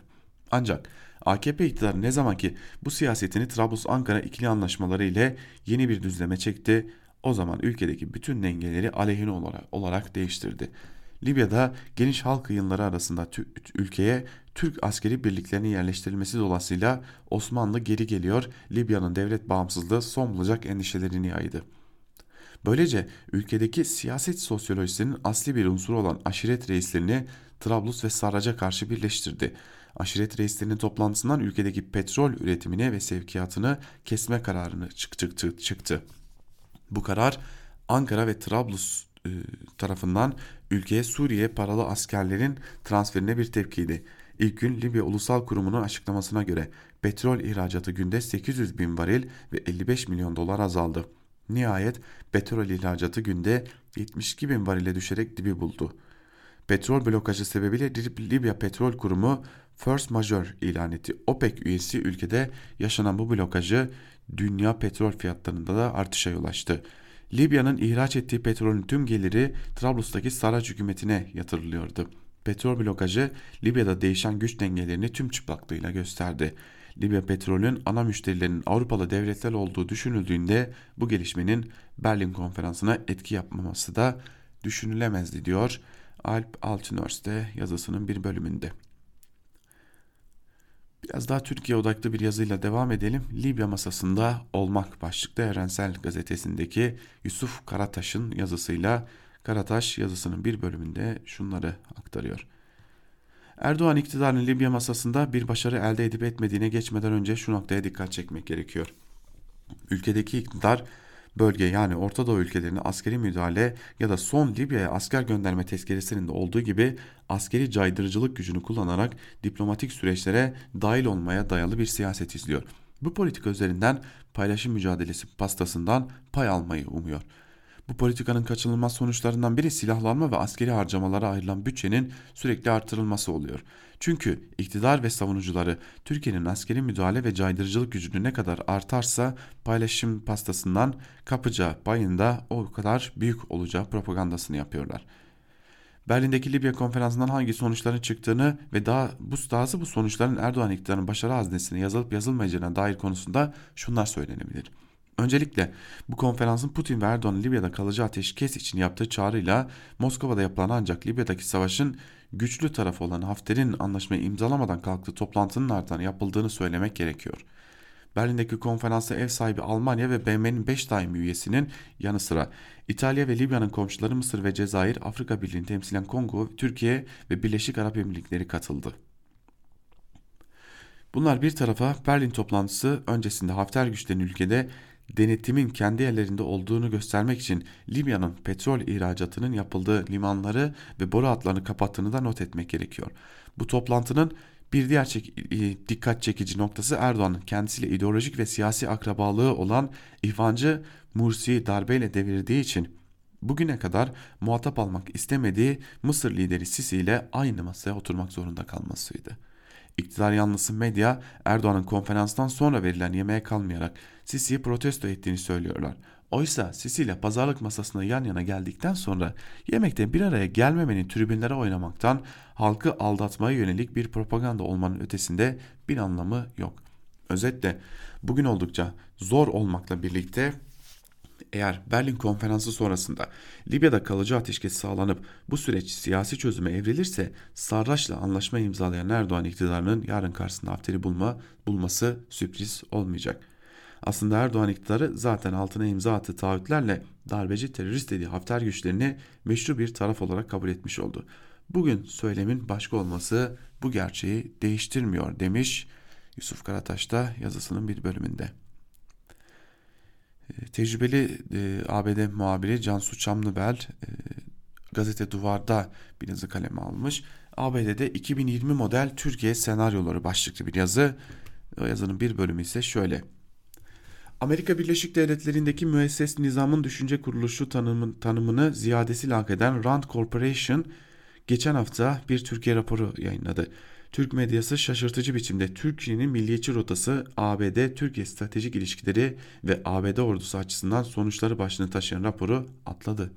Ancak AKP iktidarı ne zaman ki bu siyasetini Trablus-Ankara ikili anlaşmaları ile yeni bir düzleme çekti, o zaman ülkedeki bütün dengeleri aleyhine olarak, olarak değiştirdi. Libya'da geniş halk yığınları arasında ülkeye Türk askeri birliklerinin yerleştirilmesi dolayısıyla Osmanlı geri geliyor, Libya'nın devlet bağımsızlığı son bulacak endişelerini yaydı. Böylece ülkedeki siyaset sosyolojisinin asli bir unsuru olan aşiret reislerini Trablus ve Sarrac'a karşı birleştirdi aşiret reislerinin toplantısından ülkedeki petrol üretimini ve sevkiyatını kesme kararını çıktı. çıktı. Bu karar Ankara ve Trablus e, tarafından ülkeye Suriye paralı askerlerin transferine bir tepkiydi. İlk gün Libya Ulusal Kurumu'nun açıklamasına göre petrol ihracatı günde 800 bin varil ve 55 milyon dolar azaldı. Nihayet petrol ihracatı günde 72 bin varile düşerek dibi buldu. Petrol blokajı sebebiyle Libya Petrol Kurumu First Major ilan etti. OPEC üyesi ülkede yaşanan bu blokajı dünya petrol fiyatlarında da artışa yol açtı. Libya'nın ihraç ettiği petrolün tüm geliri Trablus'taki Saraç hükümetine yatırılıyordu. Petrol blokajı Libya'da değişen güç dengelerini tüm çıplaklığıyla gösterdi. Libya petrolün ana müşterilerinin Avrupalı devletler olduğu düşünüldüğünde bu gelişmenin Berlin konferansına etki yapmaması da düşünülemezdi diyor Alp Altınörs'te yazısının bir bölümünde. Biraz daha Türkiye odaklı bir yazıyla devam edelim. Libya masasında olmak başlıklı Evrensel Gazetesi'ndeki Yusuf Karataş'ın yazısıyla Karataş yazısının bir bölümünde şunları aktarıyor. Erdoğan iktidarının Libya masasında bir başarı elde edip etmediğine geçmeden önce şu noktaya dikkat çekmek gerekiyor. Ülkedeki iktidar bölge yani Orta Doğu ülkelerine askeri müdahale ya da son Libya'ya asker gönderme tezkeresinin de olduğu gibi askeri caydırıcılık gücünü kullanarak diplomatik süreçlere dahil olmaya dayalı bir siyaset izliyor. Bu politika üzerinden paylaşım mücadelesi pastasından pay almayı umuyor. Bu politikanın kaçınılmaz sonuçlarından biri silahlanma ve askeri harcamalara ayrılan bütçenin sürekli artırılması oluyor. Çünkü iktidar ve savunucuları Türkiye'nin askeri müdahale ve caydırıcılık gücünü ne kadar artarsa paylaşım pastasından kapacağı payında o kadar büyük olacağı propagandasını yapıyorlar. Berlin'deki Libya konferansından hangi sonuçların çıktığını ve daha bu dahası bu sonuçların Erdoğan iktidarının başarı haznesine yazılıp yazılmayacağına dair konusunda şunlar söylenebilir. Öncelikle bu konferansın Putin ve Erdoğan'ın Libya'da kalıcı ateşkes için yaptığı çağrıyla Moskova'da yapılan ancak Libya'daki savaşın güçlü tarafı olan Hafter'in anlaşmayı imzalamadan kalktığı toplantının ardından yapıldığını söylemek gerekiyor. Berlin'deki konferansta ev sahibi Almanya ve BM'nin 5 daimi üyesinin yanı sıra İtalya ve Libya'nın komşuları Mısır ve Cezayir, Afrika Birliği'ni temsilen Kongo, Türkiye ve Birleşik Arap Emirlikleri katıldı. Bunlar bir tarafa Berlin toplantısı öncesinde Hafter güçlerinin ülkede denetimin kendi ellerinde olduğunu göstermek için Libya'nın petrol ihracatının yapıldığı limanları ve boru hatlarını kapattığını da not etmek gerekiyor. Bu toplantının bir diğer çek e, dikkat çekici noktası Erdoğan'ın kendisiyle ideolojik ve siyasi akrabalığı olan ihvancı Mursi'yi darbeyle devirdiği için bugüne kadar muhatap almak istemediği Mısır lideri Sisi ile aynı masaya oturmak zorunda kalmasıydı. İktidar yanlısı medya Erdoğan'ın konferanstan sonra verilen yemeğe kalmayarak Sisi'yi protesto ettiğini söylüyorlar. Oysa Sisi ile pazarlık masasına yan yana geldikten sonra yemekte bir araya gelmemenin tribünlere oynamaktan halkı aldatmaya yönelik bir propaganda olmanın ötesinde bir anlamı yok. Özetle bugün oldukça zor olmakla birlikte eğer Berlin konferansı sonrasında Libya'da kalıcı ateşkes sağlanıp bu süreç siyasi çözüme evrilirse Sarraç'la anlaşma imzalayan Erdoğan iktidarının yarın karşısında Hafter'i bulma, bulması sürpriz olmayacak. Aslında Erdoğan iktidarı zaten altına imza attığı taahhütlerle darbeci terörist dediği Hafter güçlerini meşru bir taraf olarak kabul etmiş oldu. Bugün söylemin başka olması bu gerçeği değiştirmiyor demiş Yusuf Karataş da yazısının bir bölümünde. Ee, tecrübeli e, ABD muhabiri Cansu Çamlıbel e, gazete Duvar'da bir yazı kaleme almış. ABD'de 2020 model Türkiye senaryoları başlıklı bir yazı. O yazının bir bölümü ise şöyle. Amerika Birleşik Devletleri'ndeki müesses nizamın düşünce kuruluşu tanımın, tanımını ziyadesiyle hak eden Rand Corporation geçen hafta bir Türkiye raporu yayınladı. Türk medyası şaşırtıcı biçimde Türkiye'nin milliyetçi rotası ABD-Türkiye stratejik ilişkileri ve ABD ordusu açısından sonuçları başlığını taşıyan raporu atladı.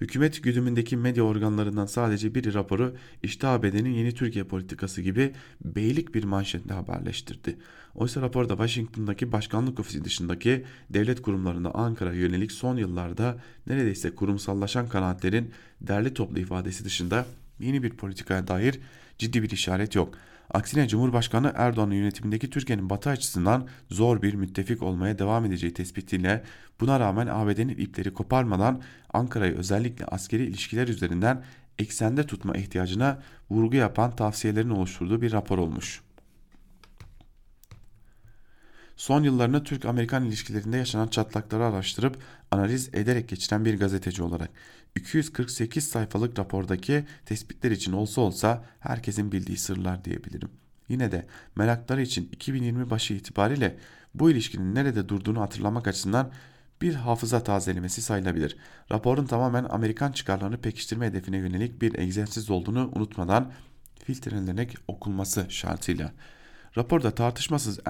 Hükümet güdümündeki medya organlarından sadece biri raporu işte ABD'nin yeni Türkiye politikası gibi beylik bir manşetle haberleştirdi. Oysa raporda Washington'daki başkanlık ofisi dışındaki devlet kurumlarında Ankara'ya yönelik son yıllarda neredeyse kurumsallaşan kanaatlerin derli toplu ifadesi dışında yeni bir politikaya dair ciddi bir işaret yok. Aksine Cumhurbaşkanı Erdoğan'ın yönetimindeki Türkiye'nin batı açısından zor bir müttefik olmaya devam edeceği tespitiyle buna rağmen ABD'nin ipleri koparmadan Ankara'yı özellikle askeri ilişkiler üzerinden eksende tutma ihtiyacına vurgu yapan tavsiyelerin oluşturduğu bir rapor olmuş. Son yıllarını Türk-Amerikan ilişkilerinde yaşanan çatlakları araştırıp analiz ederek geçiren bir gazeteci olarak 248 sayfalık rapordaki tespitler için olsa olsa herkesin bildiği sırlar diyebilirim. Yine de merakları için 2020 başı itibariyle bu ilişkinin nerede durduğunu hatırlamak açısından bir hafıza tazelemesi sayılabilir. Raporun tamamen Amerikan çıkarlarını pekiştirme hedefine yönelik bir egzersiz olduğunu unutmadan filtrelenerek okunması şartıyla. Raporda tartışmasız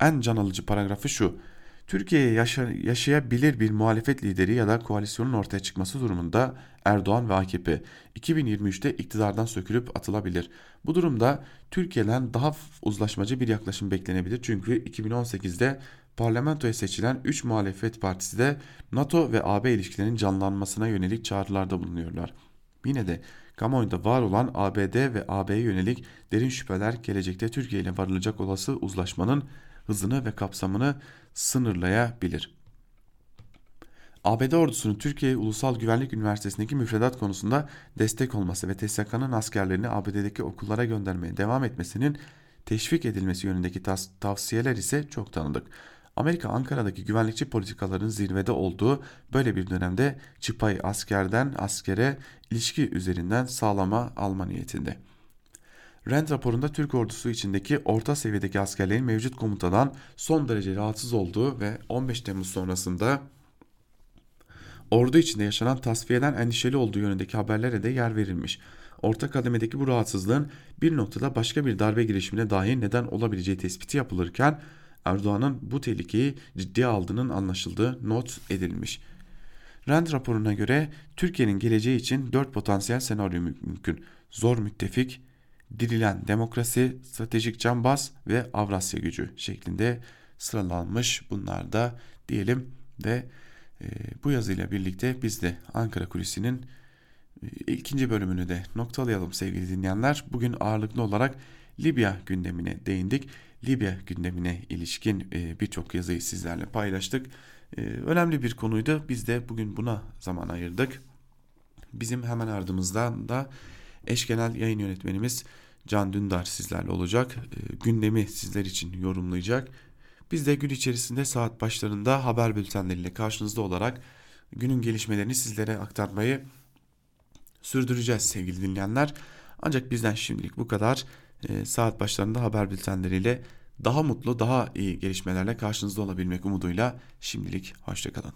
en can alıcı paragrafı şu. Türkiye'ye yaşa yaşayabilir bir muhalefet lideri ya da koalisyonun ortaya çıkması durumunda Erdoğan ve AKP 2023'te iktidardan sökülüp atılabilir. Bu durumda Türkiye'den daha uzlaşmacı bir yaklaşım beklenebilir. Çünkü 2018'de parlamentoya seçilen 3 muhalefet partisi de NATO ve AB ilişkilerinin canlanmasına yönelik çağrılarda bulunuyorlar. Yine de kamuoyunda var olan ABD ve AB'ye yönelik derin şüpheler gelecekte Türkiye ile varılacak olası uzlaşmanın hızını ve kapsamını sınırlayabilir. ABD ordusunun Türkiye Ulusal Güvenlik Üniversitesi'ndeki müfredat konusunda destek olması ve TSK'nın askerlerini ABD'deki okullara göndermeye devam etmesinin teşvik edilmesi yönündeki tavsiyeler ise çok tanıdık. Amerika Ankara'daki güvenlikçi politikaların zirvede olduğu böyle bir dönemde çıpayı askerden askere ilişki üzerinden sağlama alma niyetinde. Rand raporunda Türk ordusu içindeki orta seviyedeki askerlerin mevcut komutadan son derece rahatsız olduğu ve 15 Temmuz sonrasında ordu içinde yaşanan tasfiyeden endişeli olduğu yönündeki haberlere de yer verilmiş. Orta kademedeki bu rahatsızlığın bir noktada başka bir darbe girişimine dahi neden olabileceği tespiti yapılırken Erdoğan'ın bu tehlikeyi ciddiye aldığının anlaşıldığı not edilmiş. Rand raporuna göre Türkiye'nin geleceği için dört potansiyel senaryo mümkün. Zor müttefik, dirilen demokrasi, stratejik cambaz ve Avrasya gücü şeklinde sıralanmış bunlar da diyelim ve e, bu yazıyla birlikte biz de Ankara Kulisi'nin e, ikinci bölümünü de noktalayalım sevgili dinleyenler. Bugün ağırlıklı olarak Libya gündemine değindik. Libya gündemine ilişkin e, birçok yazıyı sizlerle paylaştık. E, önemli bir konuydu. Biz de bugün buna zaman ayırdık. Bizim hemen ardımızdan da eş genel yayın yönetmenimiz Can Dündar sizlerle olacak. E, gündemi sizler için yorumlayacak. Biz de gün içerisinde saat başlarında haber bültenleriyle karşınızda olarak günün gelişmelerini sizlere aktarmayı sürdüreceğiz sevgili dinleyenler. Ancak bizden şimdilik bu kadar. E, saat başlarında haber bültenleriyle daha mutlu, daha iyi gelişmelerle karşınızda olabilmek umuduyla şimdilik hoşçakalın.